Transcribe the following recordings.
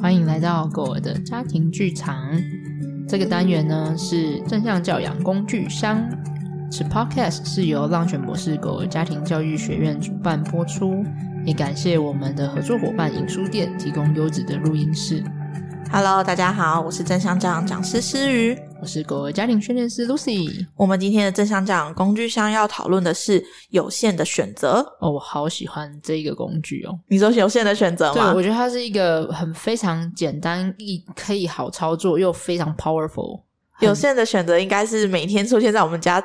欢迎来到狗儿的家庭剧场。这个单元呢是正向教养工具箱。此 Podcast 是由浪犬博士狗儿家庭教育学院主办播出，也感谢我们的合作伙伴影书店提供优质的录音室。Hello，大家好，我是正向教养讲师诗瑜。我是狗儿家庭训练师 Lucy。我们今天的正向教养工具箱要讨论的是有限的选择。哦，我好喜欢这一个工具哦。你说有限的选择吗？对，我觉得它是一个很非常简单，易可以好操作又非常 powerful。有限的选择应该是每天出现在我们家。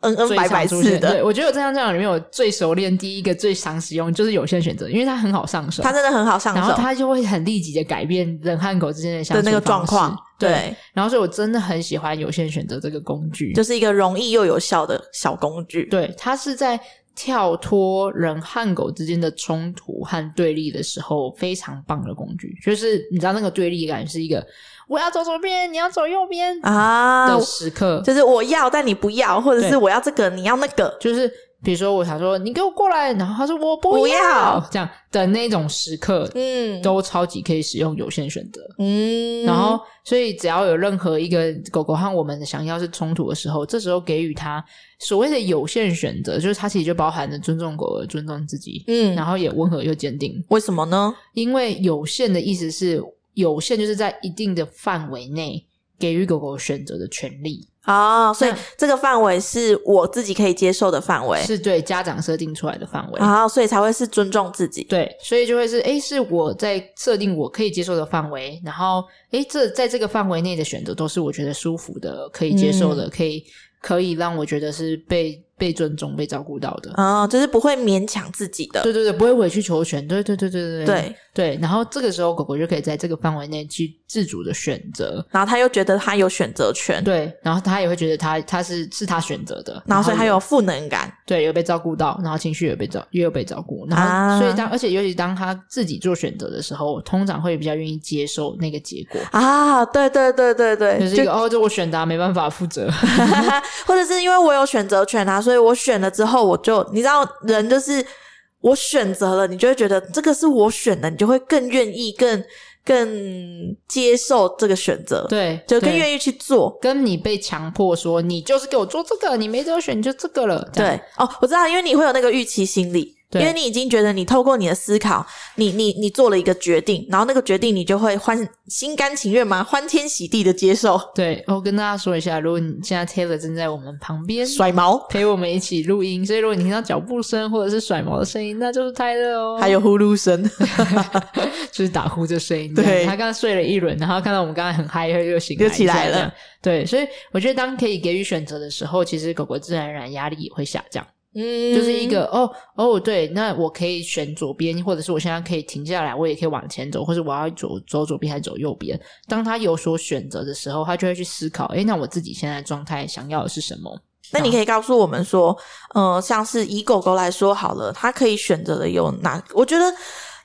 嗯嗯，百百次的。对，我觉得我正向教养里面我最熟练，第一个最常使用就是有限选择，因为它很好上手，它真的很好上手，然后它就会很立即的改变人和狗之间的相处的那个状况。对，对，然后所以我真的很喜欢有限选择这个工具，就是一个容易又有效的小工具。对，它是在跳脱人和狗之间的冲突和对立的时候非常棒的工具。就是你知道那个对立感是一个。我要走左边，你要走右边啊！的时刻，就是我要，但你不要，或者是我要这个，你要那个，就是比如说，我想说你给我过来，然后他说我不要，这样的那种时刻，嗯，都超级可以使用有限选择，嗯，然后所以只要有任何一个狗狗和我们的想要是冲突的时候，这时候给予它所谓的有限选择，就是它其实就包含着尊重狗狗、尊重自己，嗯，然后也温和又坚定。为什么呢？因为有限的意思是。有限就是在一定的范围内给予狗狗选择的权利。啊、哦，所以这个范围是我自己可以接受的范围，是对家长设定出来的范围。啊、哦，所以才会是尊重自己，对，所以就会是诶，是我在设定我可以接受的范围，然后诶，这在这个范围内的选择都是我觉得舒服的、可以接受的，嗯、可以可以让我觉得是被。被尊重、被照顾到的。啊，就是不会勉强自己的，对对对，不会委曲求全，对对对对对对。对。然后这个时候狗狗就可以在这个范围内去自主的选择，然后他又觉得他有选择权，对，然后他也会觉得他他是是他选择的，然后所以他有赋能感，对，有被照顾到，然后情绪也被照，也有被照顾，然后所以当而且尤其当他自己做选择的时候，通常会比较愿意接受那个结果啊，对对对对对，就是一个哦，这我选答没办法负责，或者是因为我有选择权啊。所以我选了之后。我就你知道，人就是我选择了，你就会觉得这个是我选的，你就会更愿意、更更接受这个选择，对，就更愿意去做。跟你被强迫说你就是给我做这个，你没得选你就这个了。对，哦，我知道，因为你会有那个预期心理。因为你已经觉得你透过你的思考，你你你做了一个决定，然后那个决定你就会欢心甘情愿吗？欢天喜地的接受。对，我跟大家说一下，如果你现在 Taylor 正在我们旁边甩毛，陪我们一起录音，所以如果你听到脚步声或者是甩毛的声音，那就是 Taylor 哦。还有呼噜声，就是打呼的声音。对，他刚刚睡了一轮，然后看到我们刚才很嗨，又醒来又起来了。对，所以我觉得当可以给予选择的时候，其实狗狗自然而然压力也会下降。嗯，就是一个哦哦，对，那我可以选左边，或者是我现在可以停下来，我也可以往前走，或者我要走走左边还是走右边。当他有所选择的时候，他就会去思考，哎，那我自己现在状态想要的是什么？那你可以告诉我们说，呃，像是以狗狗来说好了，它可以选择的有哪？我觉得。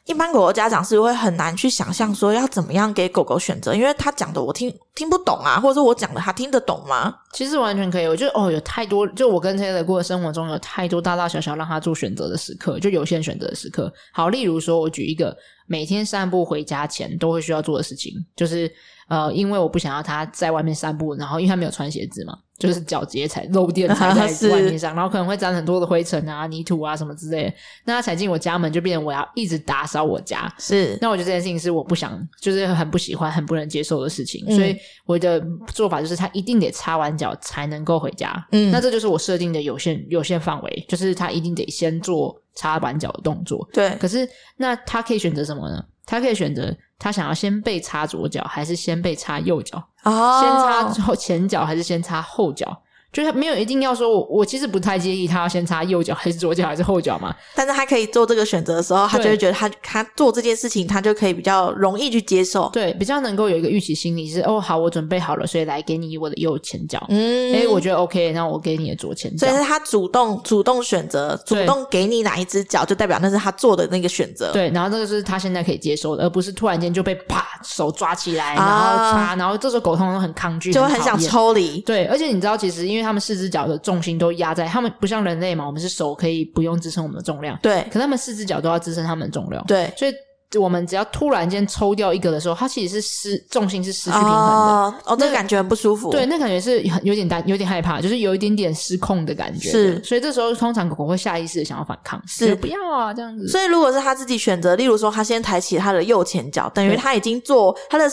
一般狗狗家长是会很难去想象说要怎么样给狗狗选择，因为他讲的我听听不懂啊，或者说我讲的他听得懂吗？其实完全可以，我觉得哦，有太多，就我跟 Taylor 过的生活中有太多大大小小让他做选择的时刻，就有限选择的时刻。好，例如说，我举一个每天散步回家前都会需要做的事情，就是呃，因为我不想要他在外面散步，然后因为他没有穿鞋子嘛。就是脚直接踩漏电踩 在外面上，然后可能会沾很多的灰尘啊、泥土啊什么之类的。那他踩进我家门，就变成我要一直打扫我家。是，那我觉得这件事情是我不想，就是很不喜欢、很不能接受的事情。嗯、所以我的做法就是，他一定得擦完脚才能够回家。嗯，那这就是我设定的有限有限范围，就是他一定得先做擦完脚的动作。对，可是那他可以选择什么呢？他可以选择。他想要先被擦左脚，还是先被擦右脚？哦，先擦后前脚，还是先擦后脚？就是没有一定要说我，我我其实不太介意他要先擦右脚还是左脚还是后脚嘛。但是他可以做这个选择的时候，他就会觉得他他做这件事情，他就可以比较容易去接受，对，比较能够有一个预期心理是哦，好，我准备好了，所以来给你我的右前脚。嗯，诶，我觉得 OK，那我给你的左前脚。所以是他主动主动选择，主动给你哪一只脚，就代表那是他做的那个选择。对，然后这个是他现在可以接受的，而不是突然间就被啪手抓起来，然后擦，啊、然后这时候狗通常都很抗拒，就会很想抽离。对，而且你知道，其实因为他们四只脚的。重心都压在他们，不像人类嘛，我们是手可以不用支撑我们的重量，对。可他们四只脚都要支撑他们的重量，对。所以我们只要突然间抽掉一个的时候，它其实是失重心是失去平衡的。哦，哦，这个感觉很不舒服。对，那感觉是很有点担，有点害怕，就是有一点点失控的感觉。是，所以这时候通常狗狗会下意识的想要反抗，是不要啊这样子。所以如果是他自己选择，例如说他先抬起他的右前脚，等于他已经做他的。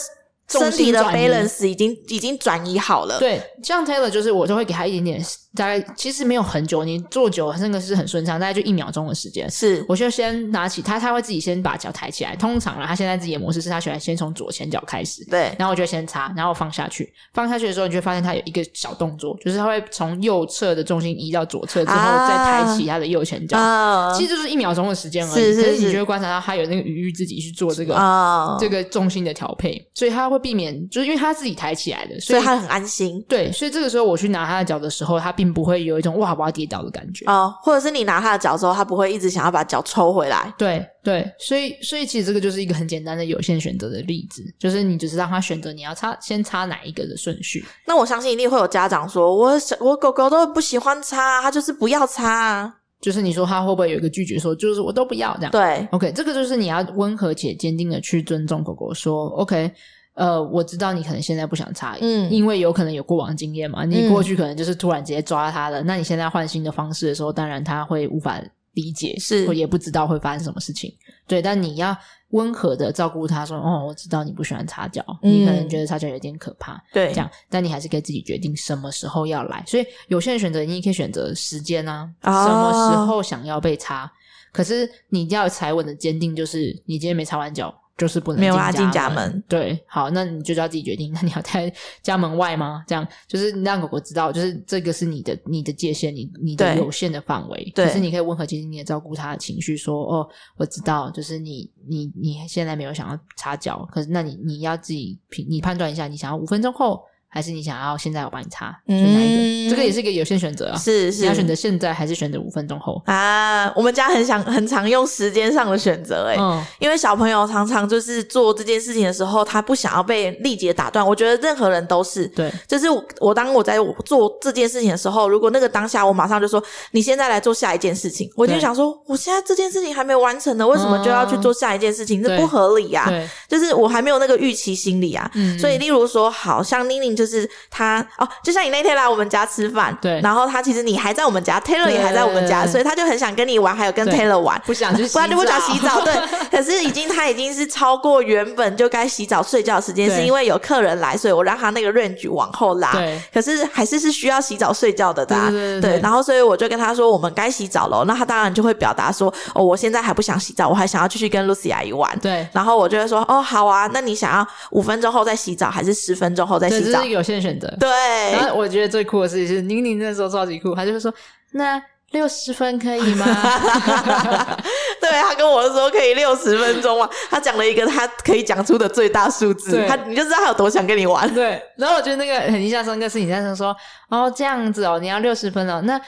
身体的 balance 已经已经转移好了。对，像 Taylor 就是我就会给他一点点，大概其实没有很久，你坐久那个是很顺畅，大概就一秒钟的时间。是，我就先拿起他，他会自己先把脚抬起来。通常啦，他现在自己的模式是他喜欢先从左前脚开始。对，然后我就先擦，然后放下去。放下去的时候，你就会发现他有一个小动作，就是他会从右侧的重心移到左侧之后，再抬起他的右前脚。啊，其实就是一秒钟的时间而已。是是是。可是你就会观察到他有那个余裕自己去做这个啊这个重心的调配，所以他会避免，就是因为。他自己抬起来的，所以，他很安心。对，所以这个时候我去拿他的脚的时候，他并不会有一种哇我要跌倒的感觉哦，或者是你拿他的脚之后，他不会一直想要把脚抽回来。对对，所以所以其实这个就是一个很简单的有限选择的例子，就是你只是让他选择你要擦先擦哪一个的顺序。那我相信一定会有家长说，我我狗狗都不喜欢擦，他就是不要擦。就是你说他会不会有一个拒绝说，就是我都不要这样？对，OK，这个就是你要温和且坚定的去尊重狗狗说，OK。呃，我知道你可能现在不想擦，嗯，因为有可能有过往经验嘛。你过去可能就是突然直接抓他的，嗯、那你现在换新的方式的时候，当然他会无法理解，是，也不知道会发生什么事情。对，但你要温和的照顾他说，哦，我知道你不喜欢擦脚，嗯、你可能觉得擦脚有点可怕，对，这样，但你还是可以自己决定什么时候要来。所以有些人选择，你也可以选择时间啊，哦、什么时候想要被擦。可是你要踩稳的坚定，就是你今天没擦完脚。就是不能没有拉进家门，对，好，那你就要自己决定。那你要在家门外吗？这样就是让狗狗知道，就是这个是你的你的界限，你你的有限的范围。对，可是你可以温和、其实你也照顾它的情绪，说：“哦，我知道，就是你你你现在没有想要插脚，可是那你你要自己评，你判断一下，你想要五分钟后。”还是你想要现在我帮你擦，选哪一个？这个也是一个有限选择啊。是是，你要选择现在还是选择五分钟后啊？我们家很想很常用时间上的选择，哎，嗯，因为小朋友常常就是做这件事情的时候，他不想要被立即打断。我觉得任何人都是对，就是我，我当我在做这件事情的时候，如果那个当下我马上就说你现在来做下一件事情，我就想说我现在这件事情还没完成呢，为什么就要去做下一件事情？这不合理呀，对，就是我还没有那个预期心理啊。嗯，所以例如说，好像宁宁就是他。哦，就像你那天来我们家吃饭，对，然后他其实你还在我们家，Taylor 也还在我们家，所以他就很想跟你玩，还有跟 Taylor 玩，不想去，不然就不想洗澡，对。可是已经他已经是超过原本就该洗澡睡觉的时间，是因为有客人来，所以我让他那个 range 往后拉，对。可是还是是需要洗澡睡觉的，对对对。然后所以我就跟他说，我们该洗澡了。那他当然就会表达说，哦，我现在还不想洗澡，我还想要继续跟 Lucy 阿姨玩，对。然后我就会说，哦，好啊，那你想要五分钟后再洗澡，还是十分钟后再洗澡？有限选择，对。然后我觉得最酷的事情是，宁宁那时候超级酷，他就是说，那六十分可以吗？对，他跟我说可以六十分钟啊，他讲了一个他可以讲出的最大数字，他你就知道他有多想跟你玩。对，然后我觉得那个很印象深刻是，你在说说哦这样子哦，你要六十分哦，那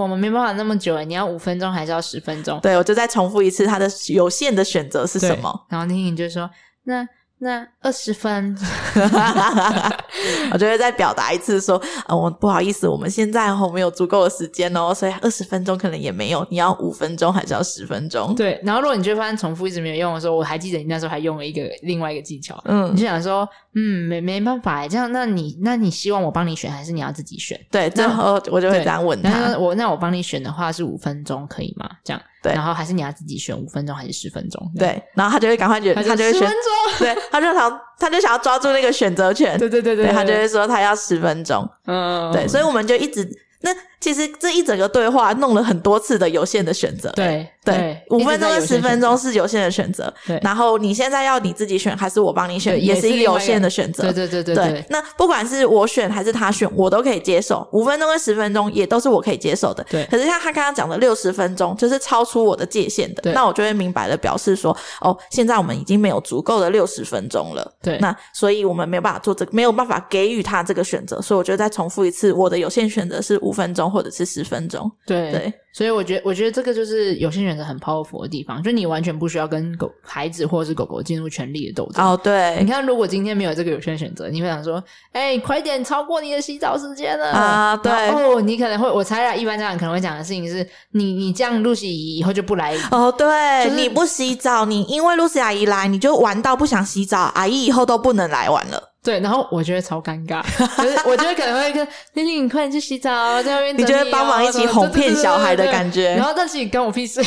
我们没办法那么久诶，你要五分钟还是要十分钟？对，我就再重复一次他的有限的选择是什么？然后宁宁就说那。那二十分，我就会再表达一次说，呃，我不好意思，我们现在哦没有足够的时间哦，所以二十分钟可能也没有。你要五分钟还是要十分钟？对。然后如果你就发现重复一直没有用的时候，我还记得你那时候还用了一个另外一个技巧，嗯，你就想说，嗯，没没办法，这样，那你那你希望我帮你选，还是你要自己选？对，最后我就会这样问他，我那我帮你选的话是五分钟可以吗？这样。对，然后还是你要自己选五分钟还是十分钟？对，然后他就会赶快觉得，他就会选十分钟。对，他就想，他就想要抓住那个选择权。对对对对，他就会说他要十分钟。嗯，对，所以我们就一直那。其实这一整个对话弄了很多次的有限的选择，对对，五分钟跟十分钟是有限的选择，对。然后你现在要你自己选还是我帮你选，也是一个有限的选择，对对对对对。那不管是我选还是他选，我都可以接受。五分钟跟十分钟也都是我可以接受的，对。可是像他刚刚讲的六十分钟，就是超出我的界限的，那我就会明白的表示说，哦，现在我们已经没有足够的六十分钟了，对。那所以我们没有办法做这个，没有办法给予他这个选择，所以我就再重复一次，我的有限选择是五分钟。钟或者是十分钟。对对，所以我觉得，我觉得这个就是有些选择很 powerful 的地方，就你完全不需要跟狗孩子或者是狗狗进入权力的斗争。哦，对，你看，如果今天没有这个有限选择，你会想说，哎、欸，快点超过你的洗澡时间了啊！对，哦，你可能会，我猜啦，一般家长可能会讲的事情是，你你这样露西以后就不来。哦，对，就是、你不洗澡，你因为露西阿姨来，你就玩到不想洗澡，阿姨以后都不能来玩了。对，然后我觉得超尴尬，就是我觉得可能会跟玲玲，你快点去洗澡，在外面、哦、你觉得帮忙一起哄骗小孩的感觉，然后但是你跟我屁事。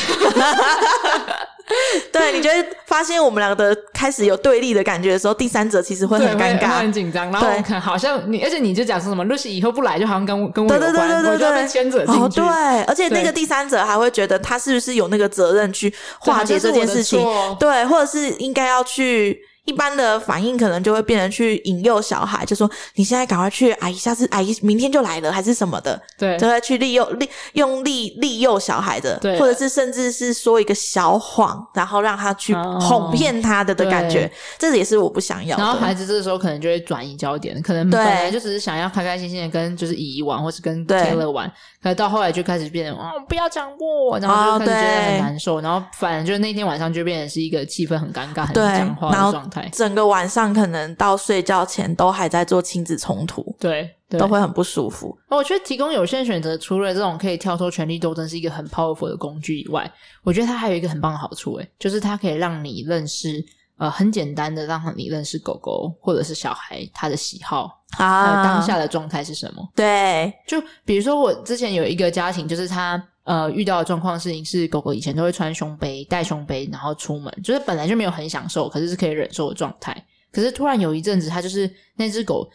对，你觉得发现我们两个的开始有对立的感觉的时候，第三者其实会很尴尬、很紧张。然后好像你，而且你就讲说什么露西以后不来，就好像跟我跟我有关，对对对对对，我就要被牵扯进去。哦，对，而且那个第三者还会觉得他是不是有那个责任去化解这件事情？对，对，或者是应该要去。一般的反应可能就会变成去引诱小孩，就说你现在赶快去，阿姨下次阿姨明天就来了，还是什么的，对，就会去利诱利用利利诱小孩的，对，或者是甚至是说一个小谎，然后让他去哄骗他的的感觉，哦、这也是我不想要的。然后孩子这个时候可能就会转移焦点，可能本来就只是想要开开心心的跟就是姨姨玩，或是跟 Taylor 玩，可是到后来就开始变成哦不要讲我，然后就开始觉得很难受，哦、然后反正就那天晚上就变成是一个气氛很尴尬、很讲话的状态。整个晚上可能到睡觉前都还在做亲子冲突，对，对，都会很不舒服。我觉得提供有限选择，除了这种可以跳脱权力斗争是一个很 powerful 的工具以外，我觉得它还有一个很棒的好处，诶，就是它可以让你认识，呃，很简单的让你认识狗狗或者是小孩他的喜好啊，当下的状态是什么。对，就比如说我之前有一个家庭，就是他。呃，遇到的状况事情是，狗狗以前都会穿胸背、带胸背，然后出门，就是本来就没有很享受，可是是可以忍受的状态。可是突然有一阵子，它就是那只狗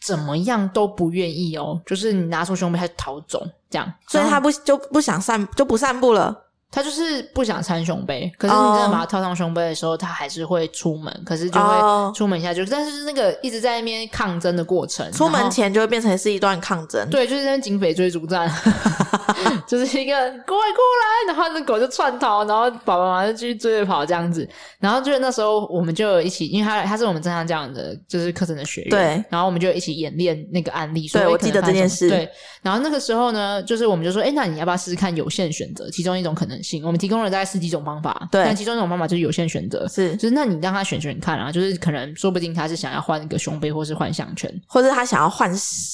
怎么样都不愿意哦，就是你拿出胸背，它就逃走，这样，所以它不就不想散，就不散步了。他就是不想穿胸杯，可是你真的把他套上胸杯的时候，他、oh. 还是会出门，可是就会出门一下就，但是就是那个一直在那边抗争的过程，出门前就会变成是一段抗争，对，就是跟警匪追逐战，就是一个过来过来，然后那狗就窜逃，然后爸爸妈妈就继续追着跑这样子，然后就是那时候我们就一起，因为他他是我们正常这样的就是课程的学员，对，然后我们就一起演练那个案例，对，我记得这件事，对，然后那个时候呢，就是我们就说，哎，那你要不要试试看有限选择，其中一种可能。我们提供了大概十几种方法，对，但其中一种方法就是有限选择，是，就是那你让他选选看啊，就是可能说不定他是想要换一个胸杯，或是换项圈，或者他想要换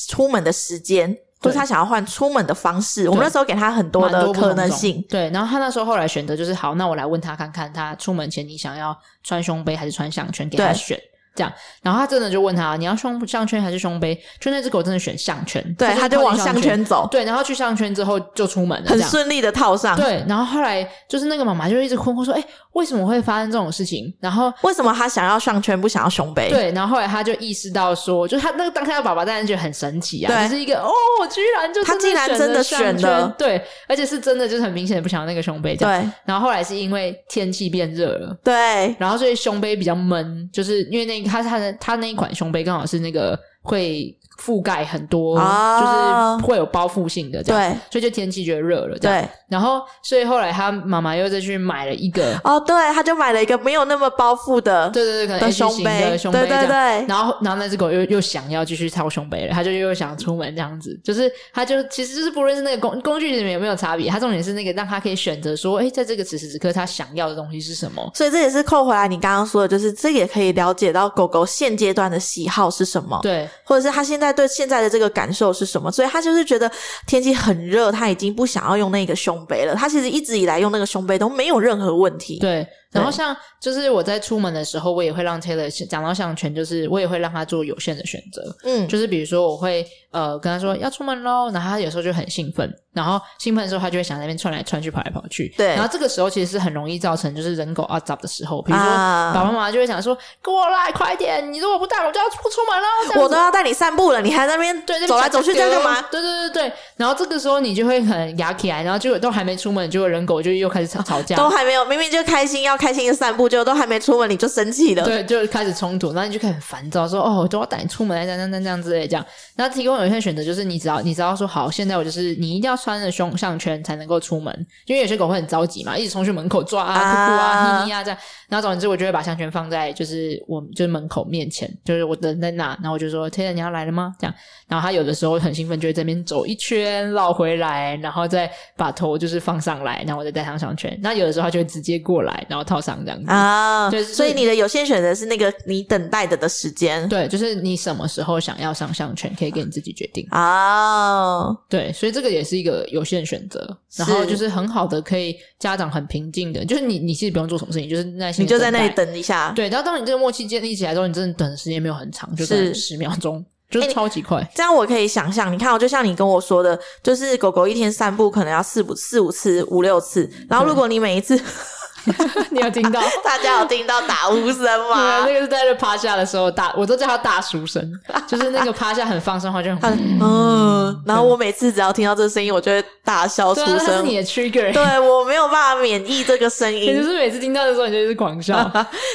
出门的时间，或是他想要换出门的方式。我们那时候给他很多的可能性，对。然后他那时候后来选择就是好，那我来问他看看，他出门前你想要穿胸杯还是穿项圈，给他选。这样，然后他真的就问他：“你要胸项圈还是胸背？”就那只狗真的选项圈，对，他就往项圈走。对，然后去项圈之后就出门了，很顺利的套上。对，然后后来就是那个妈妈就一直困惑说：“哎，为什么会发生这种事情？”然后为什么他想要项圈不想要胸背？对，然后后来他就意识到说，就他那个当下的爸爸当然觉得很神奇啊，对，就是一个哦，我居然就他竟然真的选了，对，而且是真的就是很明显的不想要那个胸背。这样。对，然后后来是因为天气变热了，对，然后所以胸背比较闷，就是因为那个他他的他。那一款胸杯刚好是那个会。覆盖很多，oh, 就是会有包覆性的，这样，对，所以就天气觉得热了，对。然后，所以后来他妈妈又再去买了一个，哦，对，他就买了一个没有那么包覆的，对对对，可能 H 型的胸背，对对对。然后，然后那只狗又又想要继续掏胸背了，他就又想出门这样子，就是他就其实就是不论是那个工工具里面有没有差别，他重点是那个让他可以选择说，哎，在这个此时此刻他想要的东西是什么。所以这也是扣回来你刚刚说的，就是这也可以了解到狗狗现阶段的喜好是什么，对，或者是他现在在对现在的这个。感受是什么？所以他就是觉得天气很热，他已经不想要用那个胸杯了。他其实一直以来用那个胸杯都没有任何问题。对。然后像就是我在出门的时候，我也会让 Taylor 讲到项圈，就是我也会让他做有限的选择。嗯，就是比如说我会呃跟他说要出门喽，然后他有时候就很兴奋，然后兴奋的时候他就会想在那边窜来窜去，跑来跑去。对，然后这个时候其实是很容易造成就是人狗啊杂的时候，比如说爸爸妈妈就会想说过来快点，你如果不带我就要不出门了，我都要带你散步了，你还在那边对走来走去在干嘛？对对对对，然后这个时候你就会很牙起来，然后就都还没出门，结果人狗就又开始吵吵架，都还没有，明明就开心要开心的散步就。都还没出门你就生气了，对，就开始冲突，然后你就开始很烦躁，说哦，我都要带你出门，这样这样这样之类这样。然后提供有些选择，就是你只要你只要说好，现在我就是你一定要穿着胸项圈才能够出门，因为有些狗会很着急嘛，一直冲去门口抓啊、哭哭啊、咪咪啊这样。然后总之，我就会把项圈放在就是我就是门口面前，就是我等在那，然后我就说：“Taylor，你要来了吗？”？这样，然后他有的时候很兴奋，就会在那边走一圈，绕回来，然后再把头就是放上来，然后我再戴上项圈。那有的时候他就会直接过来，然后套上这样子啊。对，所以你的有限选择是那个你等待的的时间。对，就是你什么时候想要上项圈，可以给你自己决定啊。对，所以这个也是一个有限选择，然后就是很好的可以家长很平静的，就是你你其实不用做什么事情，就是耐心，你就在那里等一下。对，然后当你这个默契建立起来之后，你真的等的时间没有很长，就是十秒钟，就是超级快。这样我可以想象，你看哦，就像你跟我说的，就是狗狗一天散步可能要四五四五次、五六次，然后如果你每一次。你有听到？大家有听到打呼声吗？对，那个是在这趴下的时候打，我都叫他大叔声，就是那个趴下很放松的话就很嗯。然后我每次只要听到这个声音，我就会大笑出声。这是你的 trigger。对，我没有办法免疫这个声音。你就是每次听到的时候，你就是狂笑，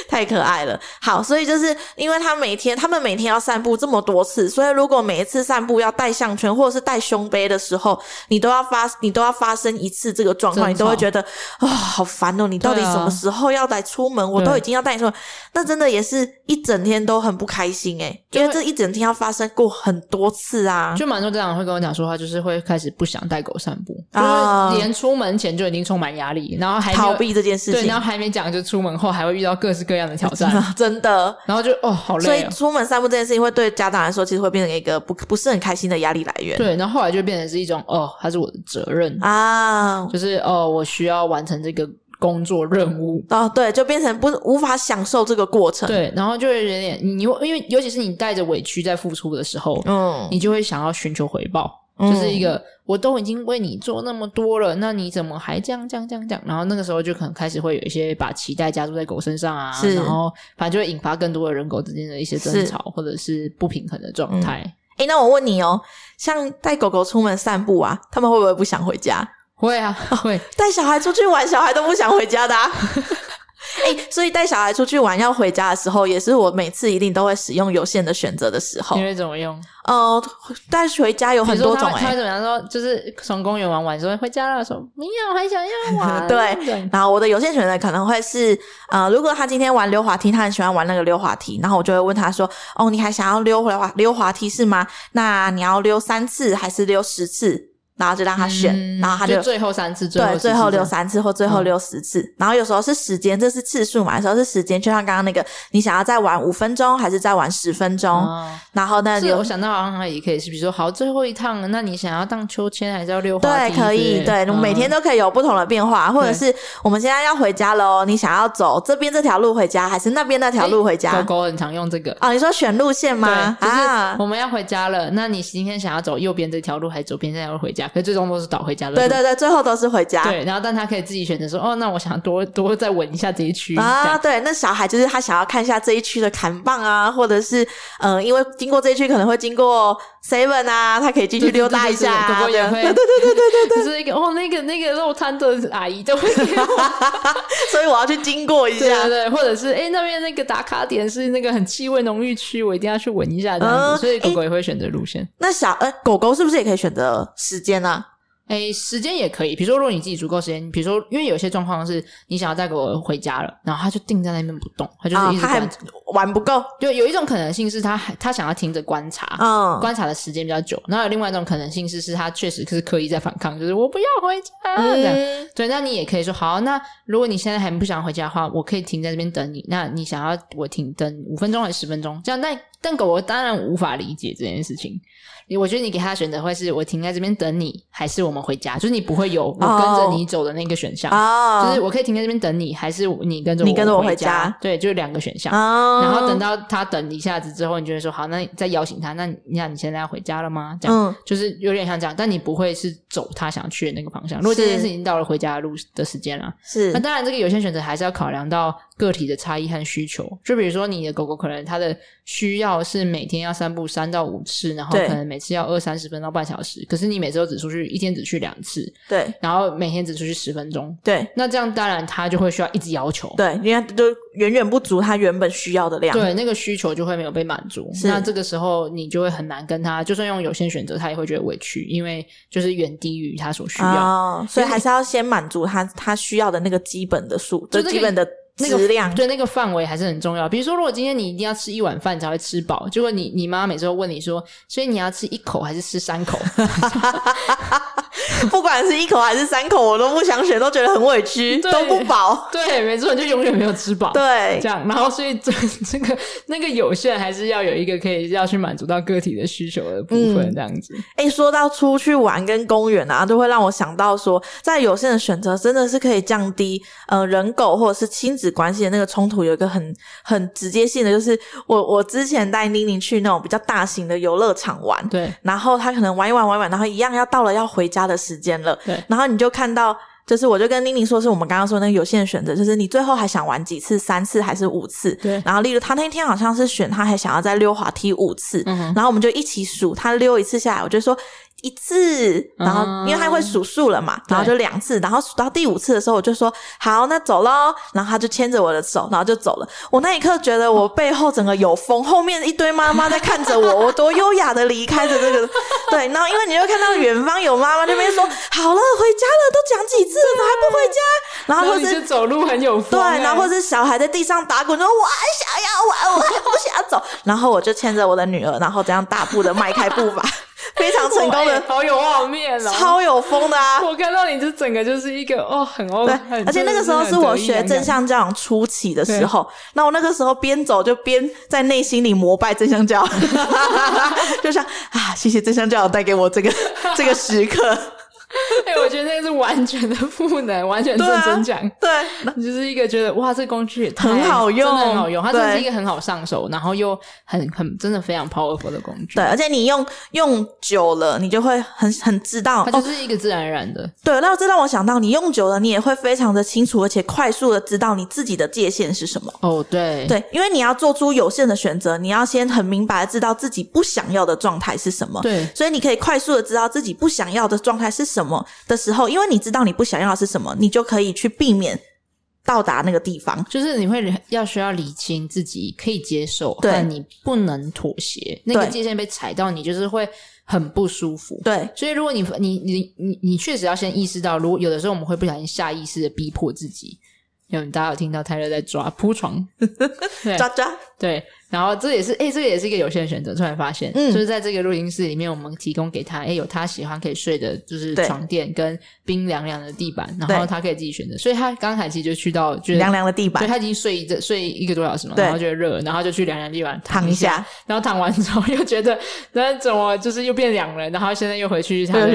太可爱了。好，所以就是因为他每天，他们每天要散步这么多次，所以如果每一次散步要戴项圈或者是戴胸杯的时候，你都要发，你都要发生一次这个状况，你都会觉得啊，好烦哦！你到底。你什么时候要来出门？我都已经要带你出门，那真的也是一整天都很不开心诶、欸、因为这一整天要发生过很多次啊。就蛮多家长会跟我讲说，他就是会开始不想带狗散步，就是连出门前就已经充满压力，然后还逃避这件事情。对，然后还没讲，就出门后还会遇到各式各样的挑战，真的。然后就哦，好累、哦。所以出门散步这件事情会对家长来说，其实会变成一个不不是很开心的压力来源。对，然后后来就变成是一种哦，它是我的责任啊，就是哦，我需要完成这个。工作任务哦，对，就变成不无法享受这个过程。对，然后就会有点你，因为尤其是你带着委屈在付出的时候，嗯，你就会想要寻求回报，嗯、就是一个我都已经为你做那么多了，那你怎么还这样这样这样这样？然后那个时候就可能开始会有一些把期待加注在狗身上啊，是然后反正就会引发更多的人狗之间的一些争吵或者是不平衡的状态。诶、嗯、那我问你哦，像带狗狗出门散步啊，他们会不会不想回家？会啊，会带小孩出去玩，小孩都不想回家的啊。哎、欸，所以带小孩出去玩要回家的时候，也是我每次一定都会使用有限的选择的时候。你会怎么用？呃，带回家有很多种、欸。哎，他怎么样说？就是从公园玩完之后回家了，说没有，还想要玩。对。对然后我的有限选择可能会是，呃，如果他今天玩溜滑梯，他很喜欢玩那个溜滑梯，然后我就会问他说：“哦，你还想要溜滑溜滑梯是吗？那你要溜三次还是溜十次？”然后就让他选，嗯、然后他就，就最后三次，对，最后溜三次或最后溜十次。嗯、然后有时候是时间，这是次数嘛？有时候是时间，就像刚刚那个，你想要再玩五分钟还是再玩十分钟？哦、然后那，是我想到好像也可以是，比如说好最后一趟，那你想要荡秋千还是要溜滑梯？对，可以，对，嗯、每天都可以有不同的变化，或者是我们现在要回家喽，你想要走这边这条路回家，还是那边那条路回家？狗狗很常用这个啊、哦，你说选路线吗？对，就是我们要回家了，啊、那你今天想要走右边这条路还是左边这条路回家？可是最终都是倒回。家的对对对，最后都是回家。对，然后但他可以自己选择说，哦，那我想多多再闻一下这一区啊。对，那小孩就是他想要看一下这一区的砍棒啊，或者是嗯、呃，因为经过这一区可能会经过 Seven 啊，他可以进去溜达一下。狗狗也会。对对对对对对，就是一个哦，那个那个肉摊的阿姨都会。所以我要去经过一下。对对对，或者是哎，那边那个打卡点是那个很气味浓郁区，我一定要去闻一下这样子。所以狗狗也会选择路线。那小呃，狗狗是不是也可以选择时间呢？诶，时间也可以，比如说，如果你自己足够时间，比如说，因为有些状况是你想要带狗回家了，然后他就定在那边不动，他就是一直、哦、他还玩不够。就有一种可能性是他他想要停着观察，嗯，观察的时间比较久。然后有另外一种可能性是，是他确实是刻意在反抗，就是我不要回家。嗯、这样对，那你也可以说好，那如果你现在还不想回家的话，我可以停在这边等你。那你想要我停等五分钟还是十分钟？这样，那但狗狗当然无法理解这件事情。我觉得你给他选择会是我停在这边等你，还是我们回家？就是你不会有我跟着你走的那个选项，oh. Oh. 就是我可以停在这边等你，还是你跟着我回家？你跟着我回家？对，就是两个选项。Oh. 然后等到他等一下子之后，你就会说好，那你再邀请他，那你那你现在要回家了吗？这样、嗯、就是有点像这样，但你不会是走他想去的那个方向。如果这件事已经到了回家的路的时间了，是那当然这个有些选择还是要考量到个体的差异和需求。就比如说你的狗狗可能它的需要是每天要散步三到五次，然后可能每次要二三十分。到半小时，可是你每次都只出去，一天只去两次，对，然后每天只出去十分钟，对，那这样当然它就会需要一直要求，对，因为都远远不足它原本需要的量，对，那个需求就会没有被满足，那这个时候你就会很难跟它，就算用有限选择，它也会觉得委屈，因为就是远低于它所需要，哦，所以还是要先满足它它需要的那个基本的数，就基本的。那个质量，对那个范围还是很重要。比如说，如果今天你一定要吃一碗饭才会吃饱，结果你你妈每次都问你说，所以你要吃一口还是吃三口？不管是一口还是三口，我都不想选，都觉得很委屈，都不饱。对，没错，你就永远没有吃饱。对，这样，然后所以这这个那个有限，还是要有一个可以要去满足到个体的需求的部分，嗯、这样子。哎、欸，说到出去玩跟公园啊，都会让我想到说，在有限的选择，真的是可以降低呃人狗或者是亲子关系的那个冲突。有一个很很直接性的，就是我我之前带妮妮去那种比较大型的游乐场玩，对，然后他可能玩一玩玩一玩，然后一样要到了要回家的时间了，对，然后你就看到，就是我就跟妮妮说，是我们刚刚说那个有限的选择，就是你最后还想玩几次，三次还是五次？对，然后例如他那天好像是选他还想要再溜滑梯五次，嗯，然后我们就一起数他溜一次下来，我就说。一次，然后因为他会数数了嘛，嗯、然后就两次，然后数到第五次的时候，我就说好，那走喽。然后他就牵着我的手，然后就走了。我那一刻觉得我背后整个有风，后面一堆妈妈在看着我，我多优雅的离开着这个。对，然后因为你就看到远方有妈妈那边说好了，回家了，都讲几次了，怎还不回家？然后或是走路很有风，对，然后或是小孩在地上打滚，说我还想要玩，我还不想走。然后我就牵着我的女儿，然后这样大步的迈开步伐。非常成功的，欸、好有画面哦，超有风的啊！我看到你就整个就是一个哦，很哦，对，而且那个时候是我学正向教养初期的时候，那我那个时候边走就边在内心里膜拜正向教养，就像啊，谢谢正向教养带给我这个这个时刻。哎、欸，我觉得那个是完全的赋能，完全正真讲。对，你就是一个觉得哇，这个工具也很好用，真的很好用。它真的是一个很好上手，然后又很很真的非常 powerful 的工具。对，而且你用用久了，你就会很很知道，它就是一个自然而然的。哦、对，那这让我想到，你用久了，你也会非常的清楚，而且快速的知道你自己的界限是什么。哦，对，对，因为你要做出有限的选择，你要先很明白的知道自己不想要的状态是什么。对，所以你可以快速的知道自己不想要的状态是什么的时候。因为你知道你不想要的是什么，你就可以去避免到达那个地方。就是你会要需要理清自己可以接受，但你不能妥协。那个界限被踩到，你就是会很不舒服。对，所以如果你你你你你确实要先意识到，如果有的时候我们会不小心下意识的逼迫自己。有大家有听到泰勒在抓铺床，抓抓对。然后这也是，哎，这个也是一个有限的选择。突然发现，嗯，就是在这个录音室里面，我们提供给他，哎，有他喜欢可以睡的，就是床垫跟冰凉凉的地板，然后他可以自己选择。所以他刚才其实就去到，觉得凉凉的地板，对，他已经睡一睡一个多小时嘛，然后觉得热，然后就去凉凉地板躺一下，然后躺完之后 又觉得，那怎么就是又变凉了？然后现在又回去他的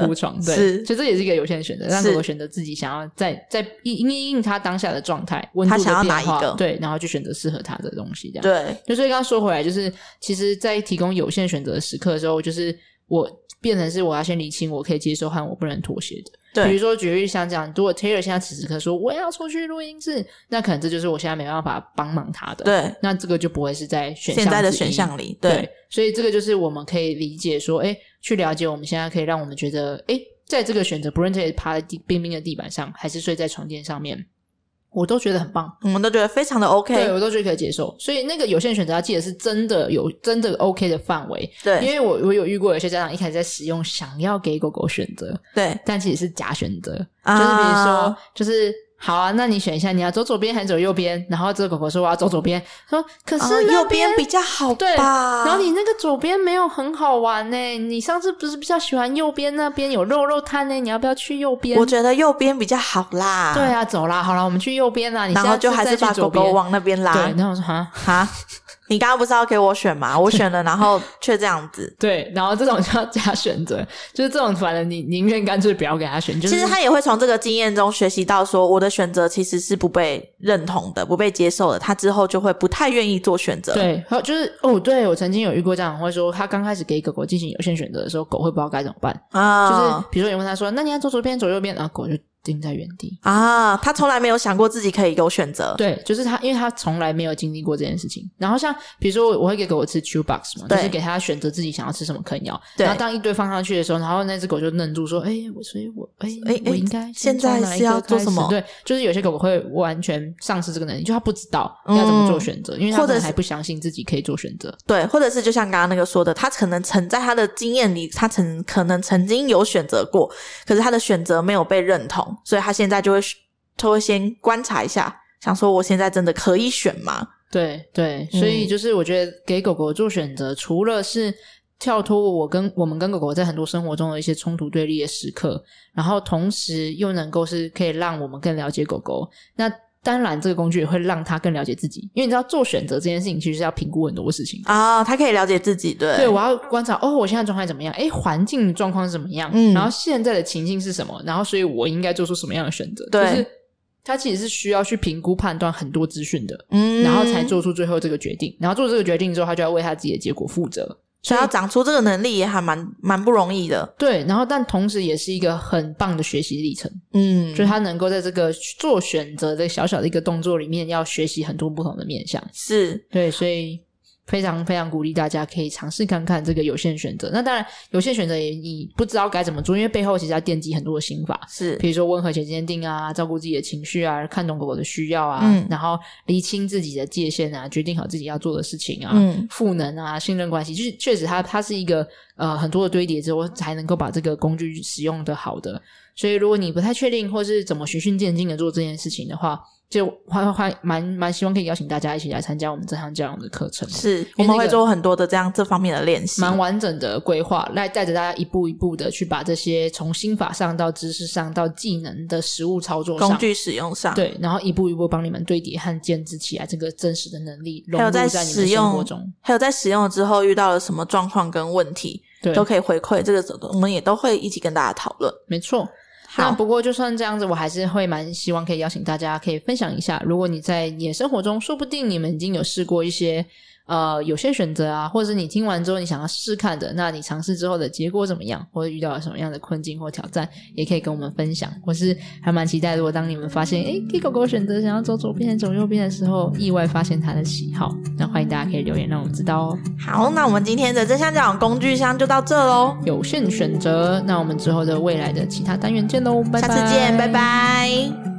卧铺床，对，所以这也是一个有限的选择，让狗狗选择自己想要在在应应应他当下的状态、温度的变化，对，然后去选择适合他的东西，这样对。就所以刚刚说回来。就是，其实，在提供有限选择的时刻的时候，就是我变成是我要先理清我可以接受和我不能妥协的。对，比如说举例像这样，如果 Taylor 现在此时此刻说我要出去录音室，那可能这就是我现在没办法帮忙他的。对，那这个就不会是在选项现在的选项里。对，对，所以这个就是我们可以理解说，哎，去了解我们现在可以让我们觉得，哎，在这个选择，不论是趴在地冰冰的地板上，还是睡在床垫上面。我都觉得很棒，我们都觉得非常的 OK，对，我都觉得可以接受。所以那个有限选择要记得是真的有真的 OK 的范围，对。因为我我有遇过有些家长一开始在使用想要给狗狗选择，对，但其实是假选择，啊、就是比如说就是。好啊，那你选一下，你要走左边还是走右边？然后这个狗狗说我要走左边，说可是、哦、右边比较好吧，对。然后你那个左边没有很好玩呢，你上次不是比较喜欢右边那边有肉肉摊呢？你要不要去右边？我觉得右边比较好啦。对啊，走啦，好啦，我们去右边啦。你然后就还是把狗狗往那边拉。对，然后我说哈哈。你刚刚不是要给我选吗？我选了，然后却这样子。对，然后这种就要加选择，就是这种反正你宁愿干脆不要给他选。就是、其实他也会从这个经验中学习到，说我的选择其实是不被认同的，不被接受的。他之后就会不太愿意做选择。对，好，就是哦，对，我曾经有遇过这样，会说他刚开始给狗狗进行有限选择的时候，狗会不知道该怎么办啊。就是比如说你问他说：“那你要走左边，左右边？”然后狗就。定在原地啊！他从来没有想过自己可以有选择。对，就是他，因为他从来没有经历过这件事情。然后像比如说，我会给狗狗吃 chew box 嘛，就是给他选择自己想要吃什么啃咬。然后当一堆放上去的时候，然后那只狗就愣住，说：“哎，我所以我哎哎，我应该现在是要做什么？”对，就是有些狗狗会完全丧失这个能力，就他不知道要怎么做选择，因为他可能还不相信自己可以做选择。对，或者是就像刚刚那个说的，他可能曾在他的经验里，他曾可能曾经有选择过，可是他的选择没有被认同，所以他现在就。会，他会先观察一下，想说我现在真的可以选吗？对对，所以就是我觉得给狗狗做选择，除了是跳脱我跟我们跟狗狗在很多生活中的一些冲突对立的时刻，然后同时又能够是可以让我们更了解狗狗。那当然，这个工具也会让他更了解自己，因为你知道做选择这件事情其实是要评估很多事情啊。他可以了解自己，对，对，我要观察哦，我现在状态怎么样？诶，环境状况是怎么样？嗯，然后现在的情境是什么？然后所以我应该做出什么样的选择？对。就是他其实是需要去评估、判断很多资讯的，嗯，然后才做出最后这个决定。然后做这个决定之后，他就要为他自己的结果负责。所以要长出这个能力也还蛮蛮不容易的。对，然后但同时也是一个很棒的学习历程。嗯，就他能够在这个做选择的小小的一个动作里面，要学习很多不同的面向。是，对，所以。非常非常鼓励大家可以尝试看看这个有限选择。那当然，有限选择也你不知道该怎么做，因为背后其实要奠基很多的心法，是，比如说温和且坚定啊，照顾自己的情绪啊，看懂狗狗的需要啊，嗯，然后厘清自己的界限啊，决定好自己要做的事情啊，嗯，赋能啊，信任关系，就是确实它它是一个呃很多的堆叠之后才能够把这个工具使用的好的。所以如果你不太确定或是怎么循序渐进的做这件事情的话，就还还蛮蛮希望可以邀请大家一起来参加我们这项这样的课程，是我们会做很多的这样这方面的练习，蛮完整的规划，来带着大家一步一步的去把这些从心法上到知识上到技能的实物操作上。工具使用上，对，然后一步一步帮你们堆叠和建置起来这个真实的能力，还有在你们生活中，还有在使用了之后遇到了什么状况跟问题，对，都可以回馈这个，我们也都会一起跟大家讨论，没错。那不过就算这样子，我还是会蛮希望可以邀请大家可以分享一下，如果你在你的生活中，说不定你们已经有试过一些。呃，有些选择啊，或者是你听完之后你想要试看的，那你尝试之后的结果怎么样，或者遇到了什么样的困境或挑战，也可以跟我们分享。我是还蛮期待，如果当你们发现，诶，给狗狗选择想要走左边、走右边的时候，意外发现它的喜好，那欢迎大家可以留言让我们知道哦。好，那我们今天的正向教养工具箱就到这喽。有限选择，那我们之后的未来的其他单元见喽，拜拜。下次见，拜拜。